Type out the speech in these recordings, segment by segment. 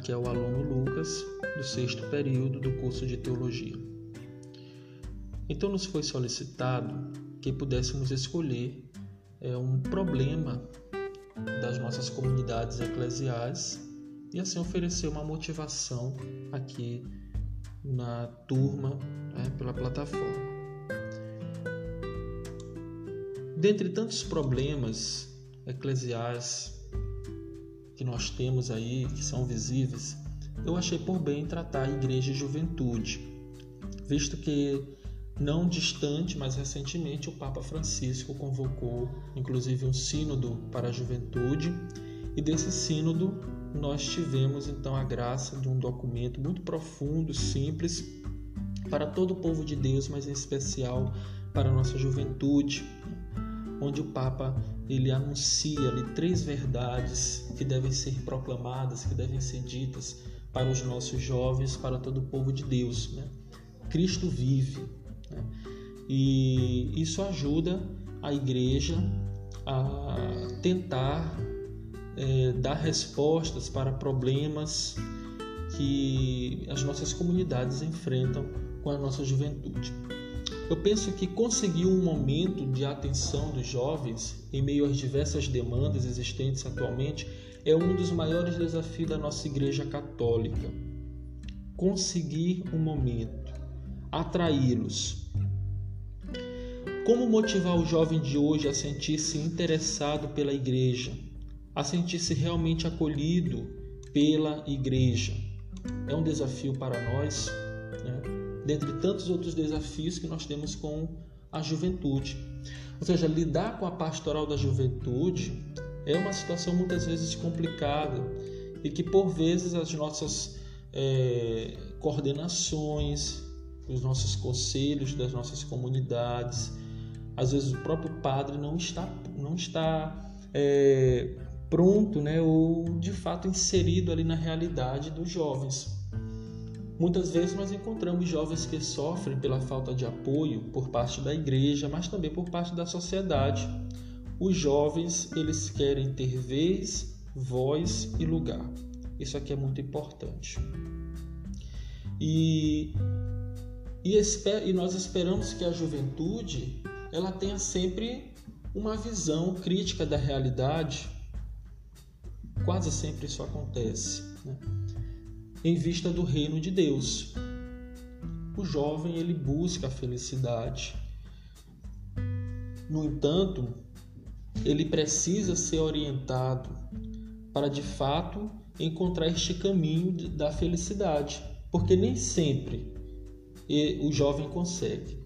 Aqui é o aluno Lucas, do sexto período do curso de Teologia. Então, nos foi solicitado que pudéssemos escolher é, um problema das nossas comunidades eclesiais e assim oferecer uma motivação aqui na turma né, pela plataforma. Dentre tantos problemas eclesiais que nós temos aí, que são visíveis, eu achei por bem tratar a igreja e juventude, visto que não distante, mas recentemente o Papa Francisco convocou inclusive um sínodo para a juventude, e desse sínodo nós tivemos então a graça de um documento muito profundo, simples, para todo o povo de Deus, mas em especial para a nossa juventude, onde o Papa ele anuncia ali três verdades que devem ser proclamadas, que devem ser ditas para os nossos jovens, para todo o povo de Deus. Né? Cristo vive. Né? E isso ajuda a igreja a tentar é, dar respostas para problemas que as nossas comunidades enfrentam com a nossa juventude. Eu penso que conseguir um momento de atenção dos jovens em meio às diversas demandas existentes atualmente é um dos maiores desafios da nossa Igreja Católica. Conseguir um momento, atraí-los. Como motivar o jovem de hoje a sentir-se interessado pela Igreja, a sentir-se realmente acolhido pela Igreja? É um desafio para nós. Né? Dentre tantos outros desafios que nós temos com a juventude. Ou seja, lidar com a pastoral da juventude é uma situação muitas vezes complicada e que por vezes as nossas é, coordenações, os nossos conselhos das nossas comunidades, às vezes o próprio padre não está, não está é, pronto, né, ou de fato inserido ali na realidade dos jovens. Muitas vezes nós encontramos jovens que sofrem pela falta de apoio por parte da igreja, mas também por parte da sociedade. Os jovens, eles querem ter vez, voz e lugar. Isso aqui é muito importante. E, e, esper, e nós esperamos que a juventude ela tenha sempre uma visão crítica da realidade. Quase sempre isso acontece. Né? Em vista do reino de Deus. O jovem ele busca a felicidade. No entanto, ele precisa ser orientado para de fato encontrar este caminho da felicidade, porque nem sempre o jovem consegue.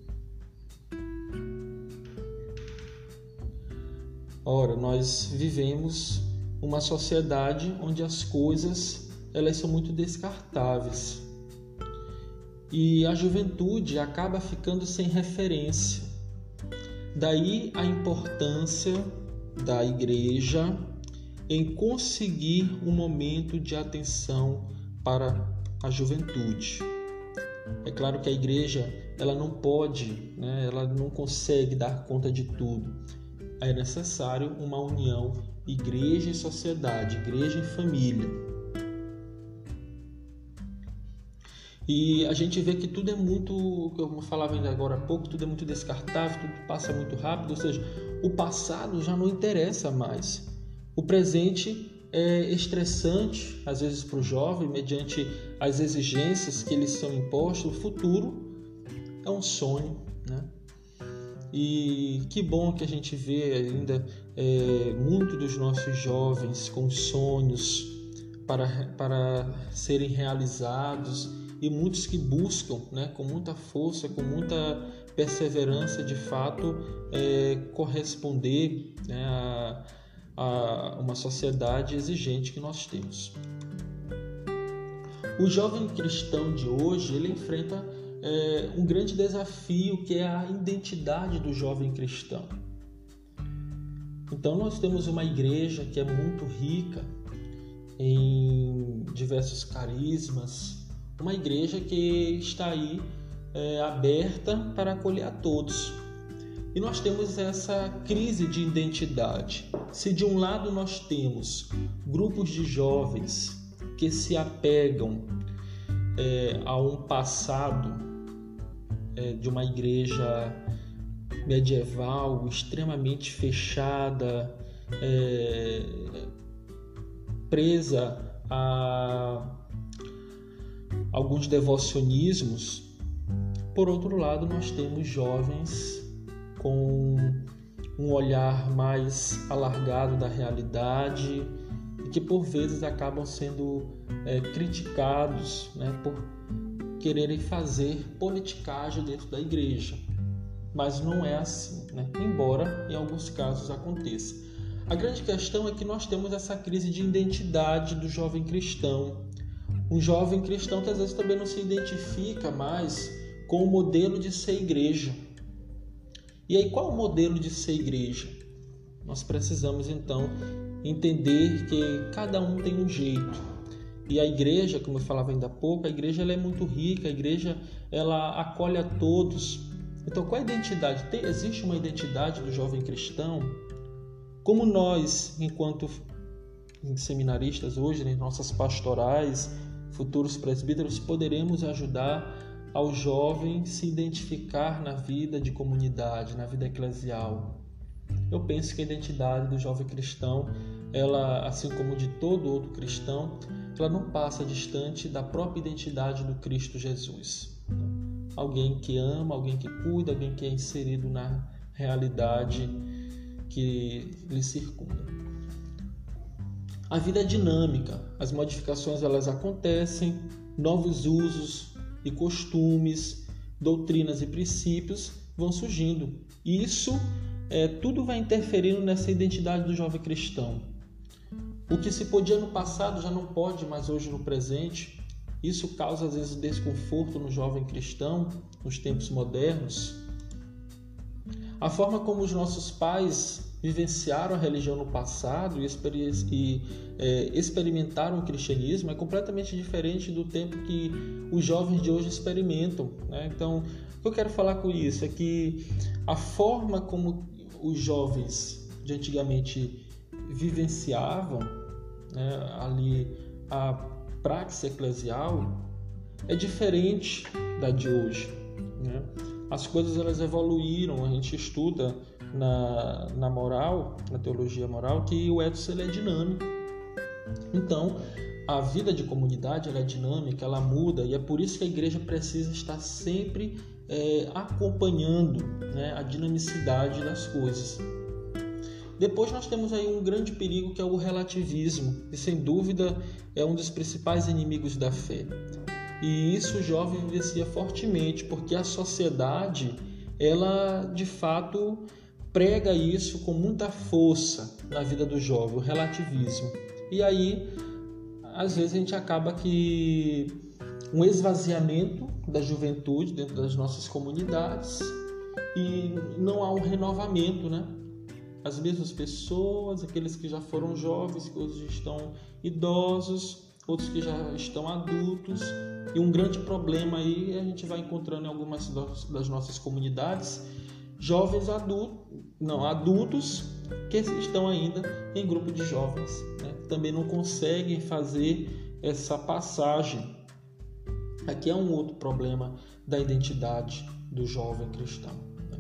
Ora, nós vivemos uma sociedade onde as coisas elas são muito descartáveis. E a juventude acaba ficando sem referência. Daí a importância da igreja em conseguir um momento de atenção para a juventude. É claro que a igreja ela não pode, né, ela não consegue dar conta de tudo. É necessário uma união igreja e sociedade, igreja e família. E a gente vê que tudo é muito, como eu falava ainda agora há pouco, tudo é muito descartável, tudo passa muito rápido, ou seja, o passado já não interessa mais. O presente é estressante, às vezes para o jovem, mediante as exigências que lhes são impostas. O futuro é um sonho, né? E que bom que a gente vê ainda é, muito dos nossos jovens com sonhos para, para serem realizados e muitos que buscam né, com muita força, com muita perseverança, de fato, é, corresponder né, a, a uma sociedade exigente que nós temos. O jovem cristão de hoje ele enfrenta é, um grande desafio que é a identidade do jovem cristão. Então nós temos uma igreja que é muito rica em diversos carismas, uma igreja que está aí é, aberta para acolher a todos. E nós temos essa crise de identidade. Se de um lado nós temos grupos de jovens que se apegam é, a um passado é, de uma igreja medieval extremamente fechada, é, presa a alguns devocionismos. Por outro lado, nós temos jovens com um olhar mais alargado da realidade e que por vezes acabam sendo é, criticados né, por quererem fazer politicagem dentro da igreja. Mas não é assim, né? embora em alguns casos aconteça. A grande questão é que nós temos essa crise de identidade do jovem cristão. Um jovem cristão que às vezes também não se identifica mais com o modelo de ser igreja. E aí, qual o modelo de ser igreja? Nós precisamos então entender que cada um tem um jeito. E a igreja, como eu falava ainda há pouco, a igreja ela é muito rica, a igreja ela acolhe a todos. Então, qual a identidade? Tem, existe uma identidade do jovem cristão? Como nós, enquanto seminaristas hoje, né, nossas pastorais, futuros presbíteros, poderemos ajudar ao jovem se identificar na vida de comunidade, na vida eclesial. Eu penso que a identidade do jovem cristão, ela, assim como de todo outro cristão, ela não passa distante da própria identidade do Cristo Jesus. Alguém que ama, alguém que cuida, alguém que é inserido na realidade que lhe circunda. A vida é dinâmica, as modificações elas acontecem, novos usos e costumes, doutrinas e princípios vão surgindo. Isso é, tudo vai interferindo nessa identidade do jovem cristão. O que se podia no passado já não pode mais hoje no presente. Isso causa às vezes desconforto no jovem cristão nos tempos modernos. A forma como os nossos pais vivenciaram a religião no passado e, e é, experimentaram o cristianismo é completamente diferente do tempo que os jovens de hoje experimentam. Né? Então, o que eu quero falar com isso é que a forma como os jovens de antigamente vivenciavam né, ali a prática eclesial é diferente da de hoje. Né? As coisas elas evoluíram, a gente estuda na, na moral, na teologia moral, que o ethos ele é dinâmico. Então, a vida de comunidade ela é dinâmica, ela muda e é por isso que a igreja precisa estar sempre é, acompanhando né, a dinamicidade das coisas. Depois nós temos aí um grande perigo que é o relativismo, e sem dúvida é um dos principais inimigos da fé. E isso o jovem vivencia fortemente, porque a sociedade, ela de fato prega isso com muita força na vida do jovem, o relativismo. E aí, às vezes a gente acaba que um esvaziamento da juventude dentro das nossas comunidades e não há um renovamento, né? As mesmas pessoas, aqueles que já foram jovens, que hoje estão idosos, outros que já estão adultos. E um grande problema aí a gente vai encontrando em algumas das nossas comunidades jovens adultos, não, adultos que estão ainda em grupo de jovens, né? também não conseguem fazer essa passagem. Aqui é um outro problema da identidade do jovem cristão. Né?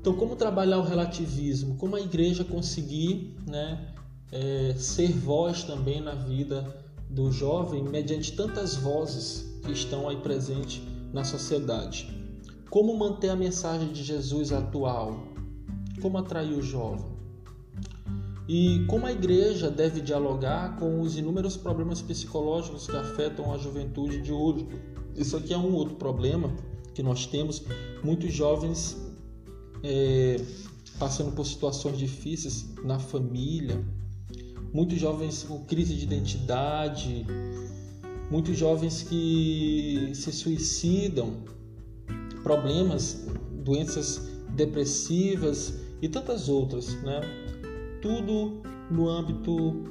Então, como trabalhar o relativismo? Como a igreja conseguir né, é, ser voz também na vida do jovem mediante tantas vozes que estão aí presentes na sociedade? Como manter a mensagem de Jesus atual? Como atrair o jovem? E como a igreja deve dialogar com os inúmeros problemas psicológicos que afetam a juventude de hoje? Isso aqui é um outro problema que nós temos. Muitos jovens é, passando por situações difíceis na família, muitos jovens com crise de identidade, muitos jovens que se suicidam problemas, doenças depressivas e tantas outras, né? Tudo no âmbito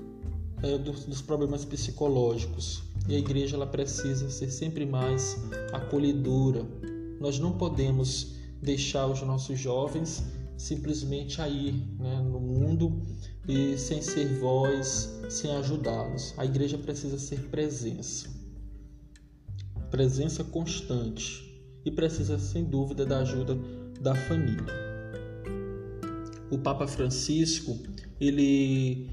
é, dos, dos, problemas psicológicos. E a igreja ela precisa ser sempre mais acolhedora. Nós não podemos deixar os nossos jovens simplesmente aí né, no mundo e sem ser voz, sem ajudá-los. A igreja precisa ser presença, presença constante e precisa, sem dúvida, da ajuda da família. O Papa Francisco ele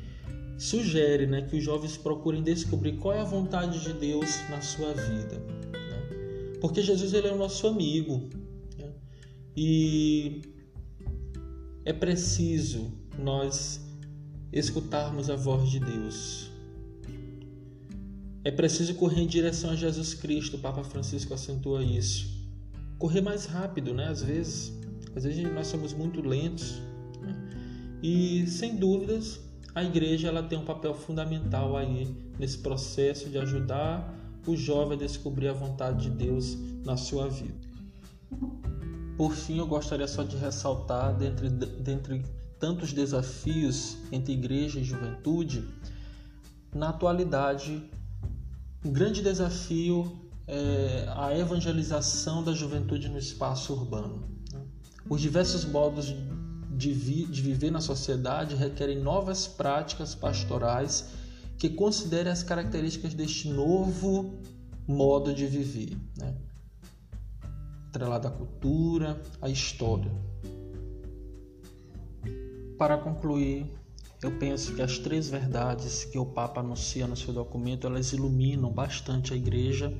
sugere né, que os jovens procurem descobrir qual é a vontade de Deus na sua vida. Né? Porque Jesus ele é o nosso amigo. Né? E é preciso nós escutarmos a voz de Deus. É preciso correr em direção a Jesus Cristo, o Papa Francisco acentua isso. Correr mais rápido, né? Às vezes, às vezes nós somos muito lentos. Né? E sem dúvidas, a igreja ela tem um papel fundamental aí nesse processo de ajudar o jovem a descobrir a vontade de Deus na sua vida. Por fim, eu gostaria só de ressaltar, dentre, dentre tantos desafios entre igreja e juventude, na atualidade, um grande desafio é a evangelização da juventude no espaço urbano. Né? Os diversos modos de, vi de viver na sociedade requerem novas práticas pastorais que considerem as características deste novo modo de viver, né? atrelado à cultura, à história. Para concluir, eu penso que as três verdades que o Papa anuncia no seu documento, elas iluminam bastante a igreja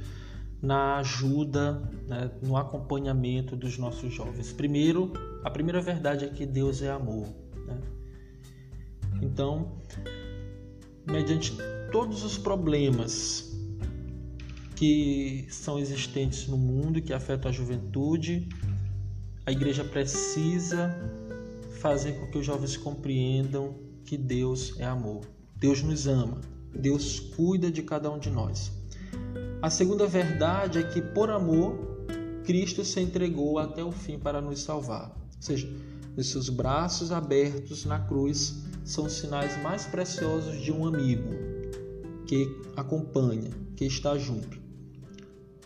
na ajuda, né, no acompanhamento dos nossos jovens. Primeiro, a primeira verdade é que Deus é amor. Né? Então, mediante todos os problemas que são existentes no mundo que afetam a juventude, a igreja precisa fazer com que os jovens compreendam que Deus é amor. Deus nos ama. Deus cuida de cada um de nós. A segunda verdade é que, por amor, Cristo se entregou até o fim para nos salvar. Ou seja, os seus braços abertos na cruz são os sinais mais preciosos de um amigo que acompanha, que está junto.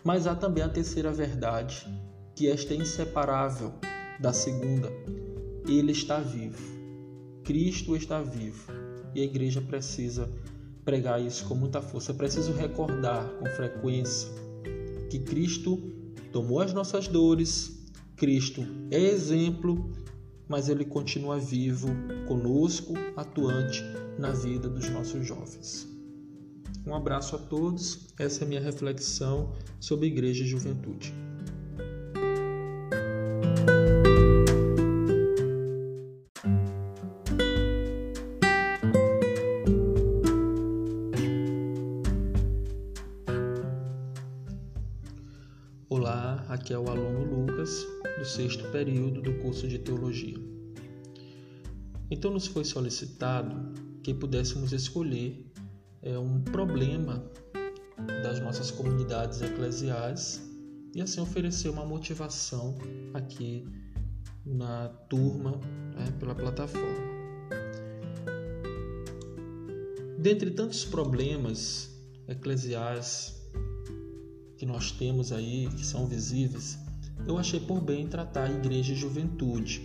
Mas há também a terceira verdade, que esta é inseparável da segunda, ele está vivo. Cristo está vivo. E a igreja precisa pregar isso com muita força. É preciso recordar com frequência que Cristo tomou as nossas dores, Cristo é exemplo, mas ele continua vivo conosco, atuante na vida dos nossos jovens. Um abraço a todos. Essa é a minha reflexão sobre igreja e juventude. Sexto período do curso de Teologia. Então, nos foi solicitado que pudéssemos escolher é, um problema das nossas comunidades eclesiais e assim oferecer uma motivação aqui na turma né, pela plataforma. Dentre tantos problemas eclesiais que nós temos aí, que são visíveis, eu achei por bem tratar a igreja e juventude,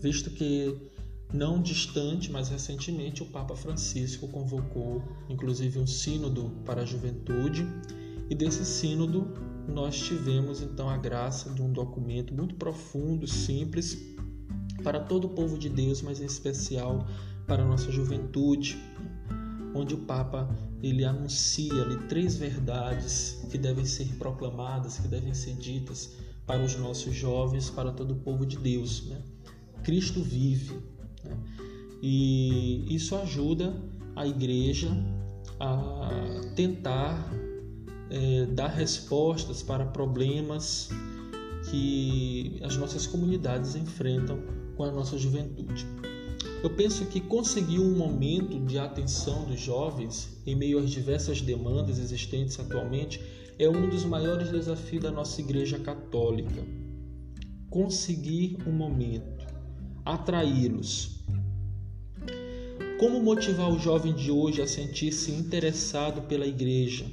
visto que não distante, mas recentemente o Papa Francisco convocou inclusive um sínodo para a juventude, e desse sínodo nós tivemos então a graça de um documento muito profundo, simples, para todo o povo de Deus, mas em especial para a nossa juventude, onde o Papa ele anuncia ali três verdades que devem ser proclamadas, que devem ser ditas para os nossos jovens, para todo o povo de Deus. Né? Cristo vive. Né? E isso ajuda a igreja a tentar é, dar respostas para problemas que as nossas comunidades enfrentam com a nossa juventude. Eu penso que conseguir um momento de atenção dos jovens em meio às diversas demandas existentes atualmente é um dos maiores desafios da nossa Igreja Católica. Conseguir um momento, atraí-los. Como motivar o jovem de hoje a sentir-se interessado pela Igreja,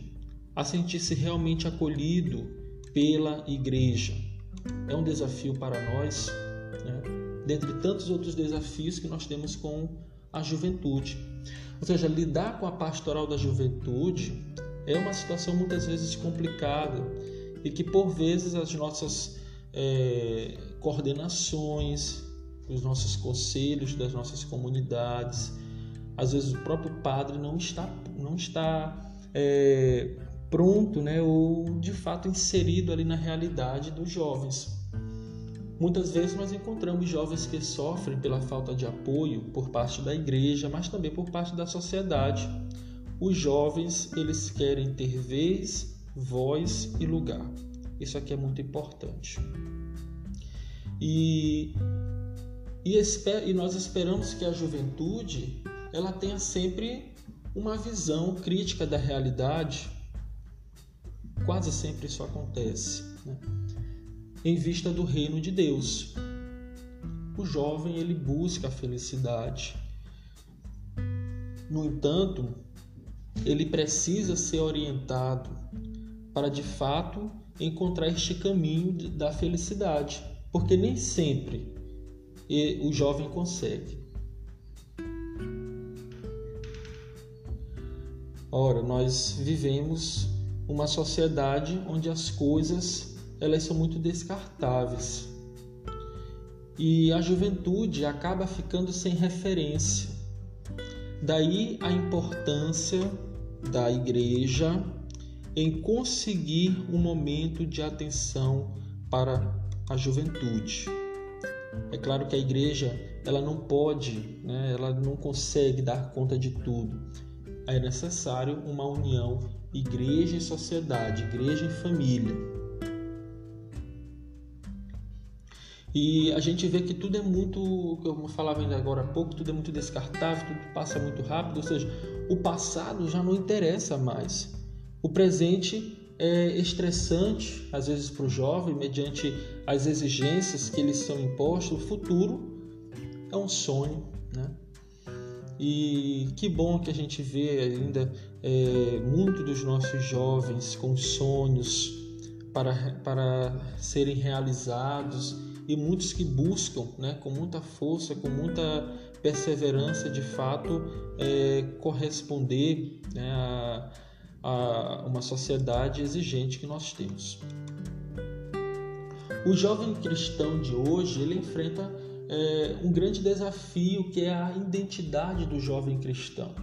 a sentir-se realmente acolhido pela Igreja? É um desafio para nós. Né? dentre tantos outros desafios que nós temos com a juventude. Ou seja, lidar com a pastoral da juventude é uma situação muitas vezes complicada e que por vezes as nossas é, coordenações, os nossos conselhos das nossas comunidades, às vezes o próprio padre não está, não está é, pronto, né, ou de fato inserido ali na realidade dos jovens. Muitas vezes nós encontramos jovens que sofrem pela falta de apoio por parte da igreja, mas também por parte da sociedade. Os jovens, eles querem ter vez, voz e lugar. Isso aqui é muito importante. E, e, esper, e nós esperamos que a juventude ela tenha sempre uma visão crítica da realidade. Quase sempre isso acontece. Né? Em vista do reino de Deus. O jovem ele busca a felicidade. No entanto, ele precisa ser orientado para de fato encontrar este caminho da felicidade, porque nem sempre o jovem consegue. Ora, nós vivemos uma sociedade onde as coisas elas são muito descartáveis. E a juventude acaba ficando sem referência. Daí a importância da igreja em conseguir um momento de atenção para a juventude. É claro que a igreja ela não pode, né, ela não consegue dar conta de tudo. É necessário uma união igreja e sociedade, igreja e família. E a gente vê que tudo é muito, como eu falava ainda agora há pouco, tudo é muito descartável, tudo passa muito rápido, ou seja, o passado já não interessa mais. O presente é estressante, às vezes, para o jovem, mediante as exigências que lhes são impostas. O futuro é um sonho, né? E que bom que a gente vê ainda é, muito dos nossos jovens com sonhos para, para serem realizados e muitos que buscam né, com muita força, com muita perseverança, de fato, é, corresponder né, a a uma sociedade exigente que nós temos. O jovem cristão de hoje ele enfrenta é, um grande desafio que é a identidade do jovem cristão.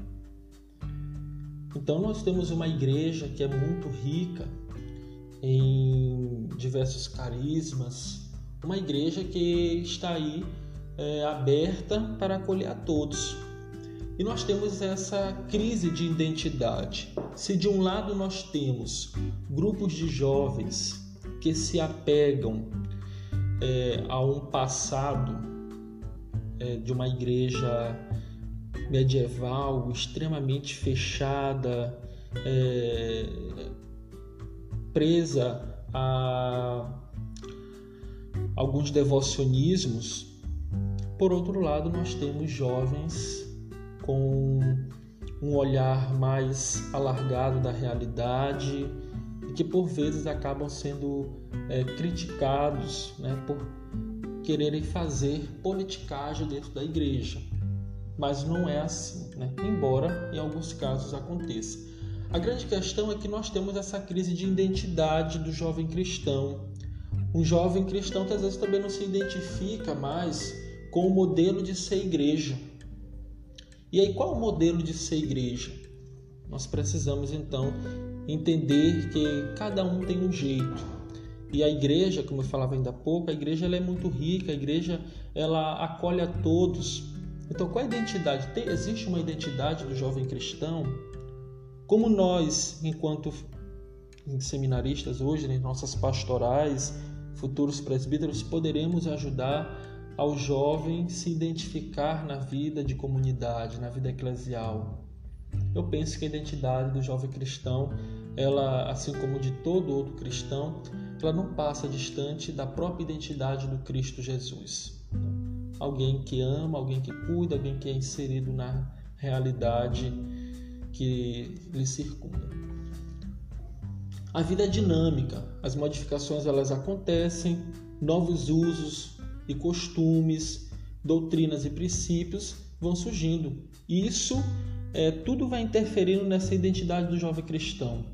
Então nós temos uma igreja que é muito rica em diversos carismas, uma igreja que está aí é, aberta para acolher a todos. E nós temos essa crise de identidade. Se de um lado nós temos grupos de jovens que se apegam é, a um passado é, de uma igreja medieval extremamente fechada, é, presa a alguns devocionismos, por outro lado, nós temos jovens com um olhar mais alargado da realidade e que por vezes acabam sendo é, criticados né, por quererem fazer politicagem dentro da igreja. Mas não é assim, né? embora em alguns casos aconteça. A grande questão é que nós temos essa crise de identidade do jovem cristão. Um jovem cristão que às vezes também não se identifica mais com o modelo de ser igreja. E aí, qual o modelo de ser igreja? Nós precisamos então entender que cada um tem um jeito. E a igreja, como eu falava ainda há pouco, a igreja ela é muito rica, a igreja ela acolhe a todos. Então, qual a identidade? Tem, existe uma identidade do jovem cristão? Como nós, enquanto seminaristas hoje, em nossas pastorais, futuros presbíteros, poderemos ajudar ao jovem se identificar na vida de comunidade, na vida eclesial. Eu penso que a identidade do jovem cristão, ela, assim como de todo outro cristão, ela não passa distante da própria identidade do Cristo Jesus. Alguém que ama, alguém que cuida, alguém que é inserido na realidade que lhe circunda. A vida é dinâmica, as modificações elas acontecem, novos usos e costumes doutrinas e princípios vão surgindo. Isso é, tudo vai interferindo nessa identidade do jovem cristão.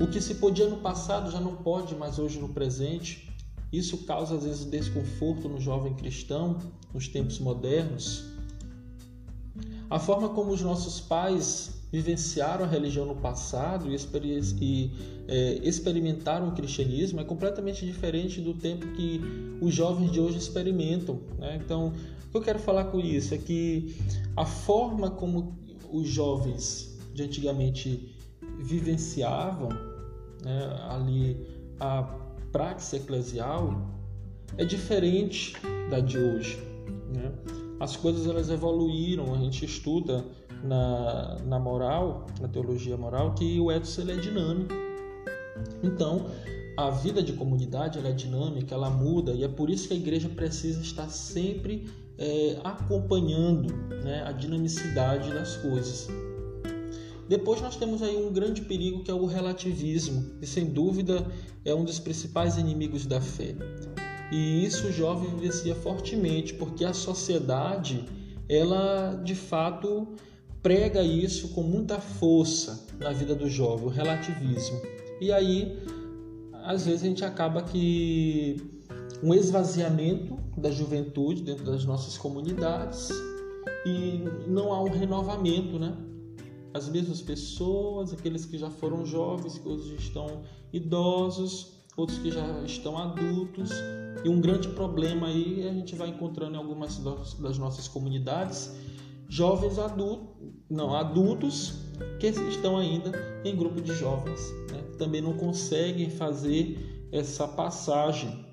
O que se podia no passado já não pode mais hoje no presente. Isso causa às vezes desconforto no jovem cristão nos tempos modernos. A forma como os nossos pais vivenciaram a religião no passado e, e é, experimentaram o cristianismo é completamente diferente do tempo que os jovens de hoje experimentam. Né? Então, o que eu quero falar com isso é que a forma como os jovens de antigamente vivenciavam né, ali a prática eclesial é diferente da de hoje. Né? As coisas elas evoluíram, a gente estuda na, na moral, na teologia moral, que o ethos ele é dinâmico. Então, a vida de comunidade ela é dinâmica, ela muda e é por isso que a igreja precisa estar sempre é, acompanhando né, a dinamicidade das coisas. Depois nós temos aí um grande perigo que é o relativismo, e sem dúvida é um dos principais inimigos da fé. E isso o jovem vivencia fortemente, porque a sociedade, ela de fato prega isso com muita força na vida do jovem, o relativismo. E aí, às vezes a gente acaba que um esvaziamento da juventude dentro das nossas comunidades e não há um renovamento, né? As mesmas pessoas, aqueles que já foram jovens, que hoje estão idosos, outros que já estão adultos. E um grande problema aí a gente vai encontrando em algumas das nossas comunidades jovens adultos, não, adultos que estão ainda em grupo de jovens, né? também não conseguem fazer essa passagem.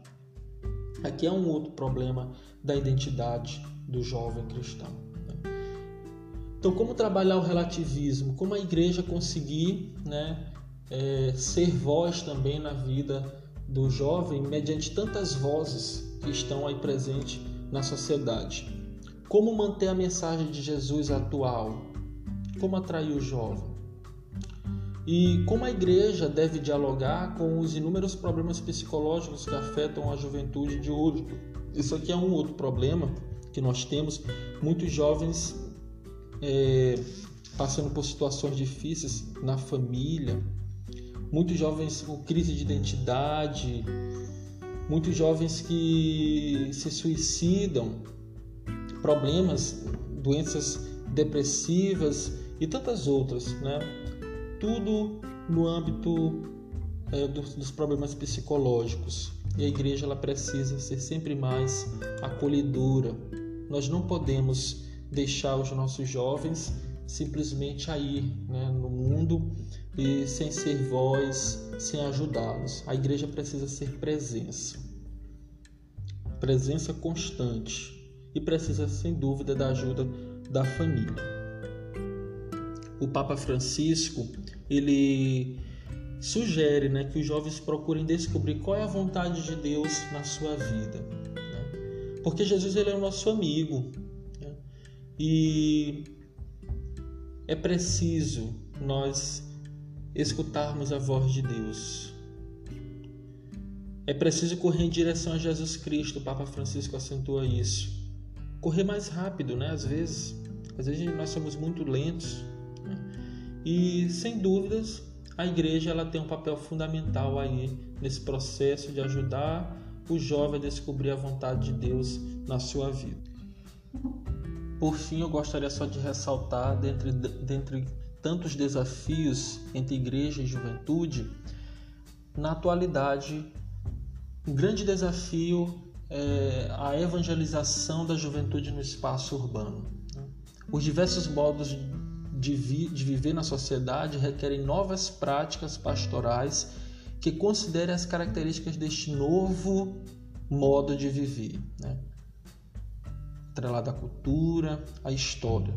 Aqui é um outro problema da identidade do jovem cristão. Né? Então, como trabalhar o relativismo? Como a igreja conseguir né, é, ser voz também na vida do jovem mediante tantas vozes que estão aí presentes na sociedade? Como manter a mensagem de Jesus atual? Como atrair o jovem? E como a igreja deve dialogar com os inúmeros problemas psicológicos que afetam a juventude de hoje? Isso aqui é um outro problema que nós temos. Muitos jovens é, passando por situações difíceis na família, muitos jovens com crise de identidade, muitos jovens que se suicidam problemas, doenças depressivas e tantas outras, né? Tudo no âmbito é, dos, dos problemas psicológicos. E a igreja ela precisa ser sempre mais acolhedora. Nós não podemos deixar os nossos jovens simplesmente aí né, no mundo e sem ser voz, sem ajudá-los. A igreja precisa ser presença, presença constante e precisa sem dúvida da ajuda da família. O Papa Francisco ele sugere né, que os jovens procurem descobrir qual é a vontade de Deus na sua vida, né? porque Jesus ele é o nosso amigo né? e é preciso nós escutarmos a voz de Deus. É preciso correr em direção a Jesus Cristo, o Papa Francisco acentua isso correr mais rápido, né? Às vezes, às vezes nós somos muito lentos. Né? E sem dúvidas, a igreja ela tem um papel fundamental aí nesse processo de ajudar o jovem a descobrir a vontade de Deus na sua vida. Por fim, eu gostaria só de ressaltar, dentre, dentre tantos desafios entre igreja e juventude, na atualidade, um grande desafio é, a evangelização da juventude no espaço urbano. Né? Os diversos modos de, vi, de viver na sociedade requerem novas práticas pastorais que considerem as características deste novo modo de viver, né? atrelado à cultura, à história.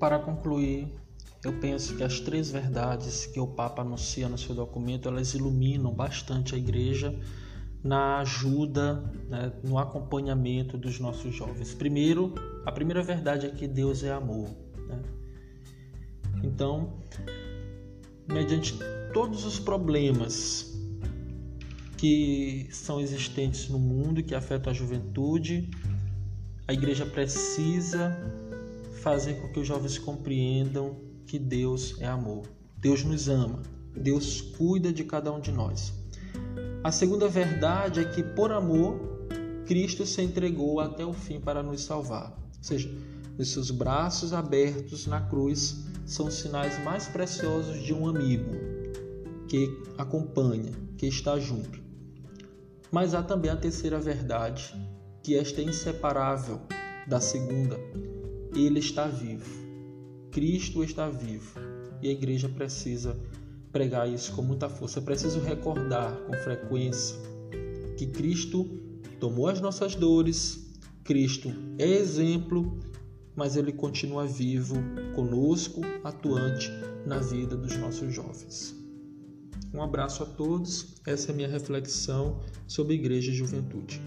Para concluir, eu penso que as três verdades que o Papa anuncia no seu documento, elas iluminam bastante a igreja na ajuda, né, no acompanhamento dos nossos jovens. Primeiro, a primeira verdade é que Deus é amor. Né? Então, mediante todos os problemas que são existentes no mundo que afetam a juventude. A igreja precisa fazer com que os jovens compreendam que Deus é amor. Deus nos ama. Deus cuida de cada um de nós. A segunda verdade é que, por amor, Cristo se entregou até o fim para nos salvar. Ou seja, os seus braços abertos na cruz são os sinais mais preciosos de um amigo que acompanha, que está junto. Mas há também a terceira verdade, que esta é inseparável da segunda. Ele está vivo. Cristo está vivo. E a igreja precisa pregar isso com muita força. É preciso recordar com frequência que Cristo tomou as nossas dores, Cristo é exemplo, mas ele continua vivo conosco, atuante na vida dos nossos jovens. Um abraço a todos. Essa é a minha reflexão sobre igreja e juventude.